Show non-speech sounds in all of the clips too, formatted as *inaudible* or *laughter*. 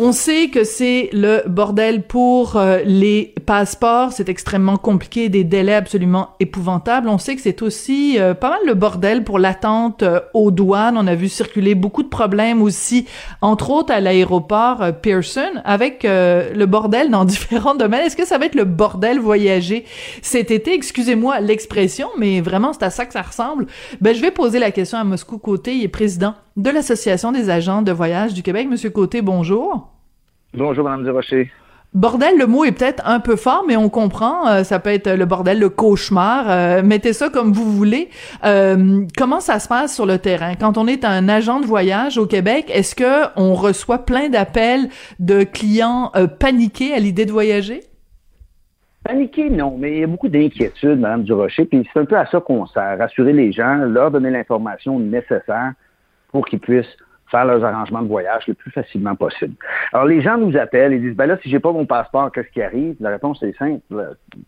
On sait que c'est le bordel pour euh, les passeports, c'est extrêmement compliqué, des délais absolument épouvantables. On sait que c'est aussi euh, pas mal le bordel pour l'attente euh, aux douanes. On a vu circuler beaucoup de problèmes aussi, entre autres à l'aéroport Pearson, avec le bordel dans *laughs* différents domaines. Est-ce que ça va être le bordel voyager cet été? Excusez-moi l'expression, mais vraiment c'est à ça que ça ressemble. Ben je vais poser la question à Moscou Côté, il est président de l'Association des agents de voyage du Québec. Monsieur Côté, bonjour. Bonjour, Mme Durocher. Bordel, le mot est peut-être un peu fort, mais on comprend. Euh, ça peut être le bordel, le cauchemar. Euh, mettez ça comme vous voulez. Euh, comment ça se passe sur le terrain? Quand on est un agent de voyage au Québec Est-ce que on reçoit plein d'appels de clients paniqués à l'idée de voyager? Paniqués, non, mais il y a beaucoup d'inquiétudes, Mme Durocher. Puis c'est un peu à ça qu'on sert, rassurer les gens, leur donner l'information nécessaire pour qu'ils puissent faire leurs arrangements de voyage le plus facilement possible. Alors, les gens nous appellent et disent, ben là, si j'ai pas mon passeport, qu'est-ce qui arrive? La réponse est simple.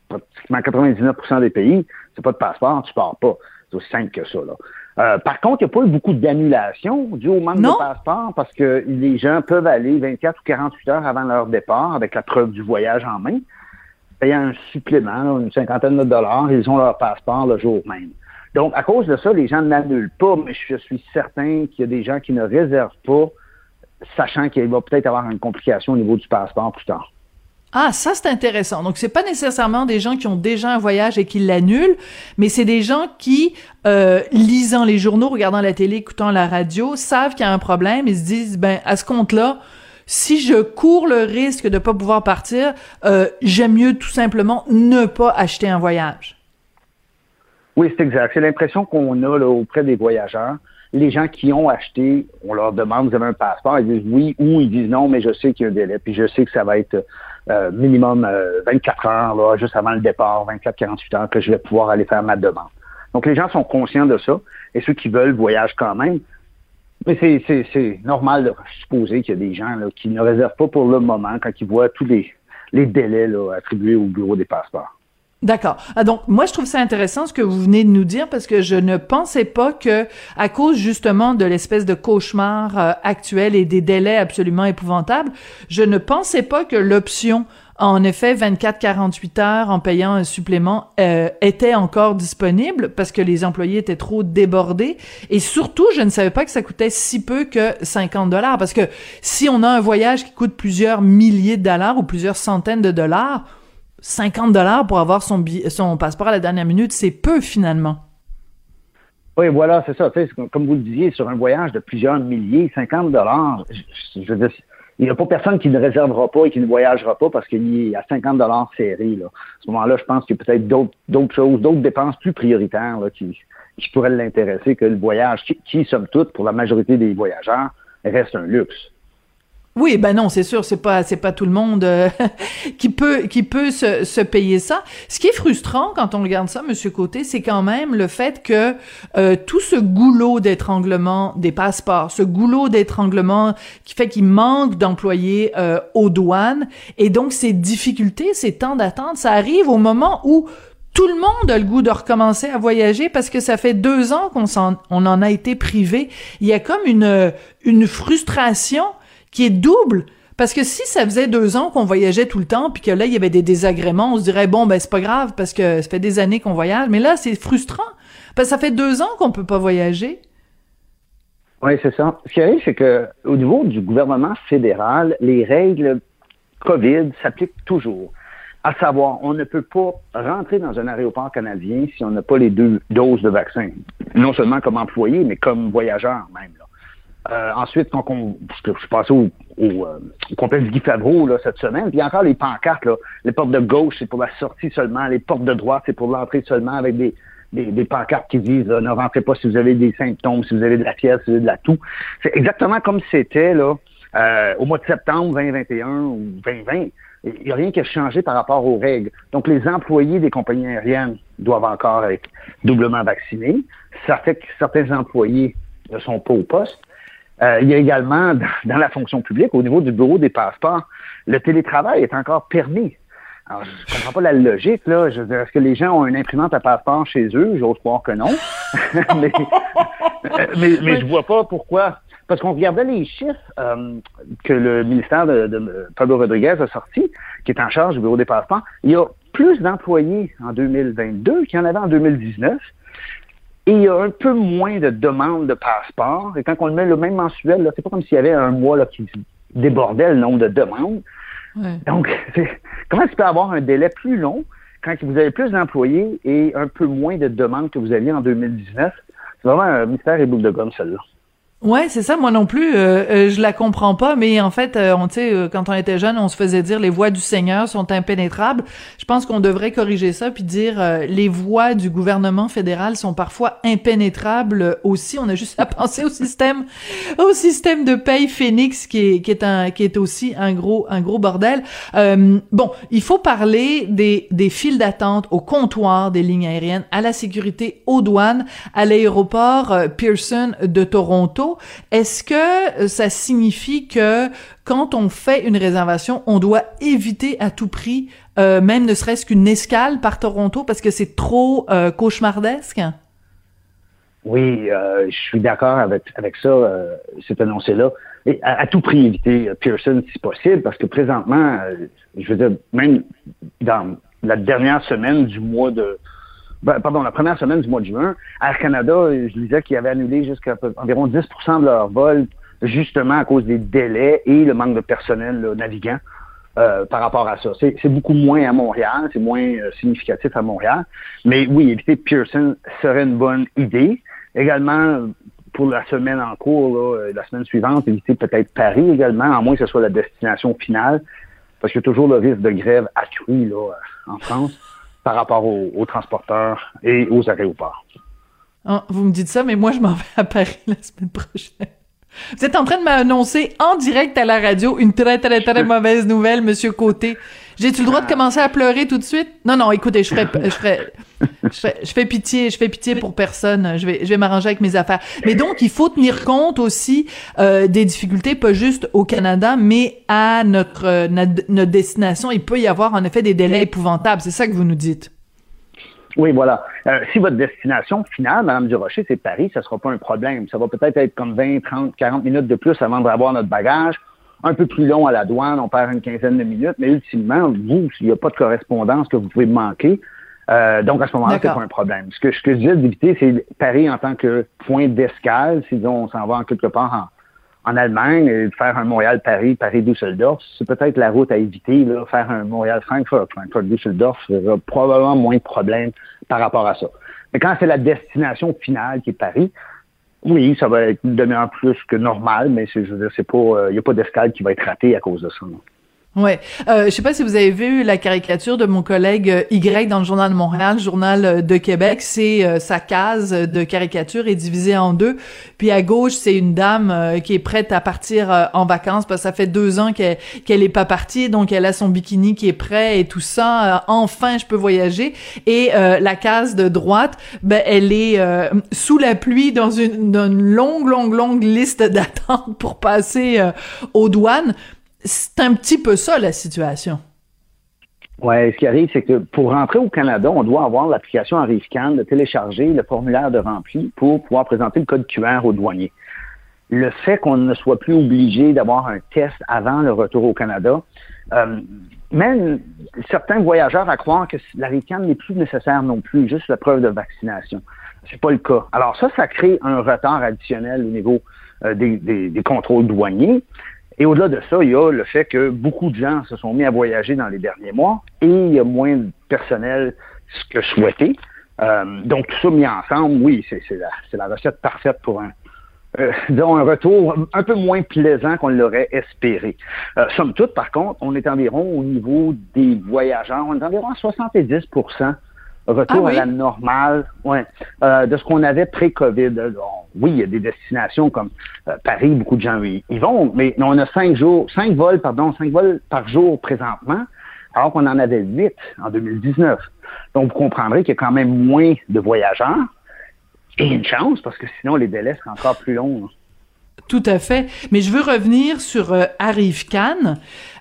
Pratiquement 99% des pays, c'est pas de passeport, tu pars pas. C'est aussi simple que ça, là. Euh, par contre, il n'y a pas eu beaucoup d'annulations dû au manque de passeport parce que les gens peuvent aller 24 ou 48 heures avant leur départ avec la preuve du voyage en main, payant un supplément, une cinquantaine de dollars, ils ont leur passeport le jour même. Donc, à cause de ça, les gens n'annulent pas, mais je suis certain qu'il y a des gens qui ne réservent pas, sachant qu'il va peut-être avoir une complication au niveau du passeport plus tard. Ah, ça c'est intéressant. Donc c'est pas nécessairement des gens qui ont déjà un voyage et qui l'annulent, mais c'est des gens qui, euh, lisant les journaux, regardant la télé, écoutant la radio, savent qu'il y a un problème et se disent ben à ce compte-là, si je cours le risque de pas pouvoir partir, euh, j'aime mieux tout simplement ne pas acheter un voyage. Oui, c'est exact. C'est l'impression qu'on a auprès des voyageurs. Les gens qui ont acheté, on leur demande, vous avez un passeport, ils disent oui ou ils disent non, mais je sais qu'il y a un délai, puis je sais que ça va être euh, minimum 24 euh, heures, là, juste avant le départ, 24-48 heures, que je vais pouvoir aller faire ma demande. Donc, les gens sont conscients de ça, et ceux qui veulent voyagent quand même. Mais c'est normal de supposer qu'il y a des gens qui ne réservent pas pour le moment quand ils voient tous les, délais attribués au bureau des passeports. D'accord. Ah, donc moi je trouve ça intéressant ce que vous venez de nous dire parce que je ne pensais pas que à cause justement de l'espèce de cauchemar euh, actuel et des délais absolument épouvantables, je ne pensais pas que l'option en effet 24-48 heures en payant un supplément euh, était encore disponible parce que les employés étaient trop débordés et surtout je ne savais pas que ça coûtait si peu que 50 dollars parce que si on a un voyage qui coûte plusieurs milliers de dollars ou plusieurs centaines de dollars 50 dollars pour avoir son, son passeport à la dernière minute, c'est peu finalement. Oui, voilà, c'est ça. Comme vous le disiez, sur un voyage de plusieurs milliers, 50 dollars, il n'y a pas personne qui ne réservera pas et qui ne voyagera pas parce qu'il y a 50 dollars serrés. Là. À ce moment-là, je pense qu'il y a peut-être d'autres choses, d'autres dépenses plus prioritaires qui, qui pourraient l'intéresser que le voyage, qui, qui, somme toute, pour la majorité des voyageurs, reste un luxe. Oui, ben non, c'est sûr, c'est pas c'est pas tout le monde euh, *laughs* qui peut qui peut se, se, payer ça. Ce qui est frustrant quand on regarde ça, Monsieur Côté, c'est quand même le fait que euh, tout ce goulot d'étranglement des passeports, ce goulot d'étranglement qui fait qu'il manque d'employés euh, aux douanes, et donc ces difficultés, ces temps d'attente, ça arrive au moment où tout le monde a le goût de recommencer à voyager parce que ça fait deux ans qu'on en, on en a été privé. Il y a comme une une frustration qui est double. Parce que si ça faisait deux ans qu'on voyageait tout le temps, puis que là, il y avait des désagréments, on se dirait, bon, ben, c'est pas grave, parce que ça fait des années qu'on voyage. Mais là, c'est frustrant. Parce que ça fait deux ans qu'on peut pas voyager. Oui, c'est ça. Ce qui arrive, c'est que au niveau du gouvernement fédéral, les règles COVID s'appliquent toujours. À savoir, on ne peut pas rentrer dans un aéroport canadien si on n'a pas les deux doses de vaccin. Non seulement comme employé, mais comme voyageur même. Euh, ensuite, quand on, je suis passé au, au, euh, complexe Guy Favreau là, cette semaine, puis encore les pancartes, là, les portes de gauche, c'est pour la sortie seulement, les portes de droite, c'est pour l'entrée seulement, avec des, des, des pancartes qui disent ne rentrez pas si vous avez des symptômes, si vous avez de la fièvre, si vous avez de la toux. C'est exactement comme c'était là euh, au mois de septembre 2021 ou 2020. Il n'y a rien qui a changé par rapport aux règles. Donc, les employés des compagnies aériennes doivent encore être doublement vaccinés. Ça fait que certains employés ne sont pas au poste. Euh, il y a également, dans la fonction publique, au niveau du bureau des passeports, le télétravail est encore permis. Alors, je comprends pas la logique, là. Je est-ce que les gens ont une imprimante à passeport chez eux? J'ose croire que non. *laughs* mais, mais, mais je vois pas pourquoi. Parce qu'on regardait les chiffres euh, que le ministère de, de, Pablo Rodriguez a sortis, qui est en charge du bureau des passeports. Il y a plus d'employés en 2022 qu'il y en avait en 2019. Et il y a un peu moins de demandes de passeports. Et quand on le met le même mensuel, c'est pas comme s'il y avait un mois là, qui débordait le nombre de demandes. Donc, *laughs* comment est-ce peut avoir un délai plus long quand vous avez plus d'employés et un peu moins de demandes que vous aviez en 2019? C'est vraiment un mystère et boule de gomme, celle-là. Ouais, c'est ça. Moi non plus, euh, euh, je la comprends pas. Mais en fait, euh, on sait, euh, quand on était jeune, on se faisait dire les voies du Seigneur sont impénétrables. Je pense qu'on devrait corriger ça puis dire les voies du gouvernement fédéral sont parfois impénétrables aussi. On a juste à *laughs* penser au système, au système de paye Phoenix qui est qui est un qui est aussi un gros un gros bordel. bon, il faut parler des des files d'attente au comptoir des lignes aériennes, à la sécurité, aux douanes, à l'aéroport Pearson de Toronto. Est-ce que euh, ça signifie que quand on fait une réservation, on doit éviter à tout prix, euh, même ne serait-ce qu'une escale par Toronto parce que c'est trop euh, cauchemardesque? Oui, je suis d'accord avec, avec ça, cet annoncé-là. À, tout prix éviter Pearson si possible, parce que présentement, je veux dire, même dans la dernière semaine du mois de ben, pardon, la première semaine du mois de juin, Air Canada, je disais qu'ils avaient annulé jusqu'à environ 10% de leurs vols, justement à cause des délais et le manque de personnel navigant euh, par rapport à ça. C'est beaucoup moins à Montréal, c'est moins euh, significatif à Montréal. Mais oui, éviter Pearson serait une bonne idée. Également, pour la semaine en cours, là, la semaine suivante, éviter peut-être Paris également, à moins que ce soit la destination finale, parce qu'il y a toujours le risque de grève accru là, en France par rapport aux, transporteurs et aux aéroports. Ah, vous me dites ça, mais moi, je m'en vais à Paris la semaine prochaine. Vous êtes en train de m'annoncer en direct à la radio une très, très, très mauvaise nouvelle, Monsieur Côté. J'ai-tu le droit de commencer à pleurer tout de suite? Non, non, écoutez, je ferai, je ferai, je fais, pitié, je fais pitié pour personne. Je vais, je vais m'arranger avec mes affaires. Mais donc, il faut tenir compte aussi euh, des difficultés, pas juste au Canada, mais à notre, notre destination. Il peut y avoir en effet des délais épouvantables. C'est ça que vous nous dites. Oui, voilà. Euh, si votre destination finale, Madame Durocher, c'est Paris, ça sera pas un problème. Ça va peut-être être comme 20, 30, 40 minutes de plus avant d'avoir notre bagage. Un peu plus long à la douane, on perd une quinzaine de minutes, mais ultimement, vous, s'il n'y a pas de correspondance que vous pouvez manquer, euh, donc à ce moment-là, c'est pas un problème. Ce que, ce que je disais d'éviter, c'est Paris en tant que point d'escale, si on s'en va en quelque part en, Allemagne, et faire un Montréal-Paris, Paris-Düsseldorf, c'est peut-être la route à éviter. Là, faire un Montréal-Francfort, Francfort-Düsseldorf, il y aura probablement moins de problèmes par rapport à ça. Mais quand c'est la destination finale qui est Paris, oui, ça va être une demi-heure plus que normal, mais c'est, je veux dire, c'est pas, euh, il n'y a pas d'escale qui va être ratée à cause de ça. Ouais, euh, je sais pas si vous avez vu la caricature de mon collègue euh, Y dans le journal de Montréal, le journal euh, de Québec. C'est euh, sa case de caricature est divisée en deux. Puis à gauche, c'est une dame qui est prête à partir en vacances parce que ça fait deux ans qu'elle qu'elle est pas partie, donc elle a son bikini qui est prêt et tout ça. enfin, je peux voyager. Et la case de droite, ben elle est sous la pluie dans une, dans une longue, longue, longue liste *laughs* d'attente pour passer aux douanes c'est un petit peu ça la situation. Oui, ce qui arrive, c'est que pour rentrer au Canada, on doit avoir l'application ArriveCan, de télécharger le formulaire de rempli pour pouvoir présenter le code QR au douanier. Le fait qu'on ne soit plus obligé d'avoir un test avant le retour au Canada, euh, mène certains voyageurs à croire que l'ArriveCan n'est plus nécessaire non plus, juste la preuve de vaccination. C'est pas le cas. Alors ça, ça crée un retard additionnel au niveau euh, des, contrôles douaniers. Et au-delà de ça, il y a le fait que beaucoup de gens se sont mis à voyager dans les derniers mois et il y a moins de personnel que souhaité. Euh, donc, tout ça mis ensemble, oui, c'est la, la, recette parfaite pour un, euh, un retour un peu moins plaisant qu'on l'aurait espéré. Euh, somme toute, par contre, on est environ au niveau des voyageurs, on est environ à 70 retour ah à la normale ouais, euh, de ce qu'on avait pré-COVID. Oui, il y a des destinations comme euh, Paris, beaucoup de gens y, vont, mais on a cinq jours, cinq vols, pardon, cinq vols par jour présentement, alors qu'on en avait huit en 2019. Donc, vous comprendrez qu'il y a quand même moins de voyageurs. Et une chance, parce que sinon, les délais seraient encore plus longs. Tout à fait. Mais je veux revenir sur euh, Arrive Cannes.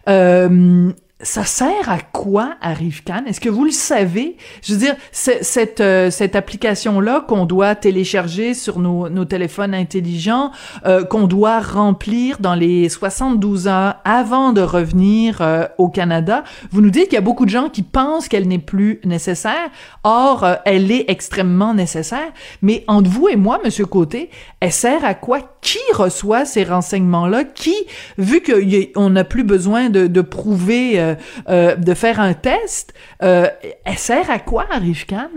Euh, ça sert à quoi Arrive-Can? Est-ce que vous le savez? Je veux dire, cette, euh, cette application-là qu'on doit télécharger sur nos, nos téléphones intelligents, euh, qu'on doit remplir dans les 72 heures avant de revenir euh, au Canada, vous nous dites qu'il y a beaucoup de gens qui pensent qu'elle n'est plus nécessaire. Or, elle est extrêmement nécessaire. Mais entre vous et moi, Monsieur Côté, elle sert à quoi? Qui reçoit ces renseignements-là? Qui, vu qu'on n'a plus besoin de, de prouver euh, euh, de faire un test, euh, elle sert à quoi, Arifkan?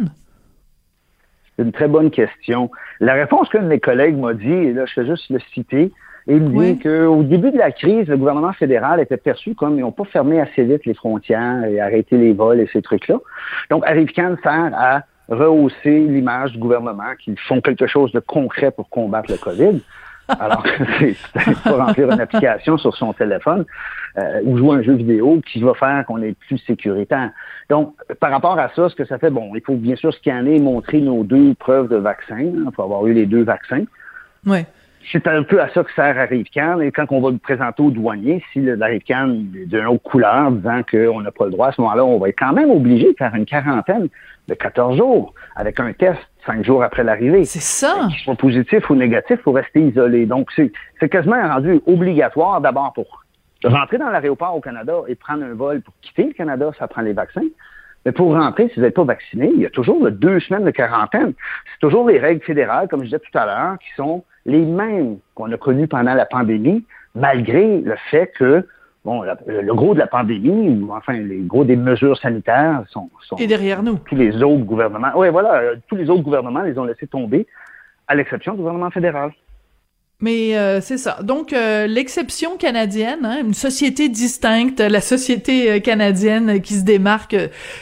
C'est une très bonne question. La réponse qu'un de mes collègues m'a dit, et là, je vais juste le citer, il me dit qu'au début de la crise, le gouvernement fédéral était perçu comme ils n'ont pas fermé assez vite les frontières et arrêté les vols et ces trucs-là. Donc, Arrive-Can sert à rehausser l'image du gouvernement qu'ils font quelque chose de concret pour combattre le COVID. Alors, *laughs* c'est pour remplir une application sur son téléphone euh, ou jouer un jeu vidéo qui va faire qu'on est plus sécuritaire. Donc, par rapport à ça, ce que ça fait, bon, il faut bien sûr scanner et montrer nos deux preuves de vaccin. Il faut avoir eu les deux vaccins. Oui. C'est un peu à ça que sert Arrive-Can. Et quand on va le présenter au douanier, si l'Arrive-Can est d'une autre couleur, disant qu'on n'a pas le droit, à ce moment-là, on va être quand même obligé de faire une quarantaine de 14 jours avec un test cinq jours après l'arrivée. C'est ça. Qu'il soit positif ou négatif, il faut rester isolé. Donc, c'est quasiment rendu obligatoire d'abord pour rentrer dans l'aéroport au Canada et prendre un vol pour quitter le Canada, ça prend les vaccins. Mais pour rentrer, si vous n'êtes pas vacciné, il y a toujours deux semaines de quarantaine. C'est toujours les règles fédérales, comme je disais tout à l'heure, qui sont les mêmes qu'on a connues pendant la pandémie, malgré le fait que bon, le gros de la pandémie, ou enfin, les gros des mesures sanitaires sont, sont Et derrière nous. Tous les autres gouvernements, oui, voilà, euh, tous les autres gouvernements les ont laissés tomber, à l'exception du gouvernement fédéral. Mais euh, c'est ça. Donc euh, l'exception canadienne, hein, une société distincte, la société canadienne qui se démarque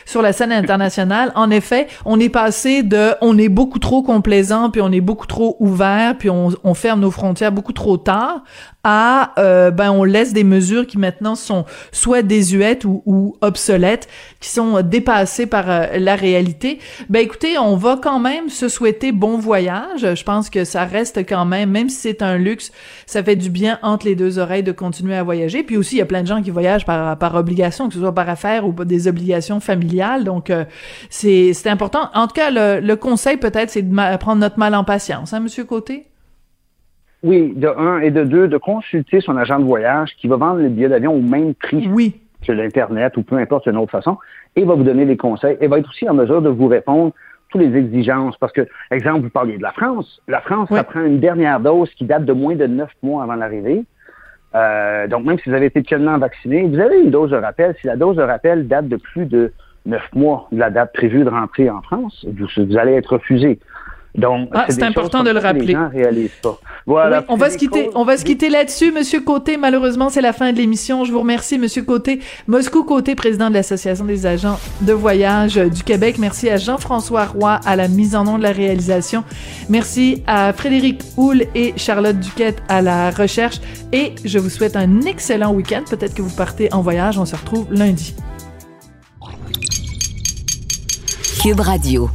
sur la scène internationale. En effet, on est passé de on est beaucoup trop complaisant puis on est beaucoup trop ouvert puis on, on ferme nos frontières beaucoup trop tard à euh, ben on laisse des mesures qui maintenant sont soit désuètes ou, ou obsolètes, qui sont dépassées par euh, la réalité. Ben écoutez, on va quand même se souhaiter bon voyage. Je pense que ça reste quand même, même si c'est un luxe, ça fait du bien entre les deux oreilles de continuer à voyager. Puis aussi, il y a plein de gens qui voyagent par, par obligation, que ce soit par affaire ou des obligations familiales. Donc euh, c'est c'est important. En tout cas, le, le conseil peut-être, c'est de prendre notre mal en patience, hein, Monsieur Côté? Oui, de un et de deux, de consulter son agent de voyage qui va vendre le billet d'avion au même prix oui. que l'Internet ou peu importe une autre façon et va vous donner des conseils et va être aussi en mesure de vous répondre toutes les exigences. Parce que, exemple, vous parliez de la France. La France, ça prend une dernière dose qui date de moins de neuf mois avant l'arrivée. Euh, donc, même si vous avez été pleinement vacciné, vous avez une dose de rappel. Si la dose de rappel date de plus de neuf mois de la date prévue de rentrer en France, vous allez être refusé. Donc, ah, c'est important de le rappeler. Voilà, on va se quitter, on va se quitter là-dessus, Monsieur Côté. Malheureusement, c'est la fin de l'émission. Je vous remercie, Monsieur Côté. Moscou Côté, président de l'Association des agents de voyage du Québec. Merci à Jean-François Roy à la mise en nom de la réalisation. Merci à Frédéric Houle et Charlotte Duquette à la recherche. Et je vous souhaite un excellent week-end. Peut-être que vous partez en voyage. On se retrouve lundi. Cube Radio.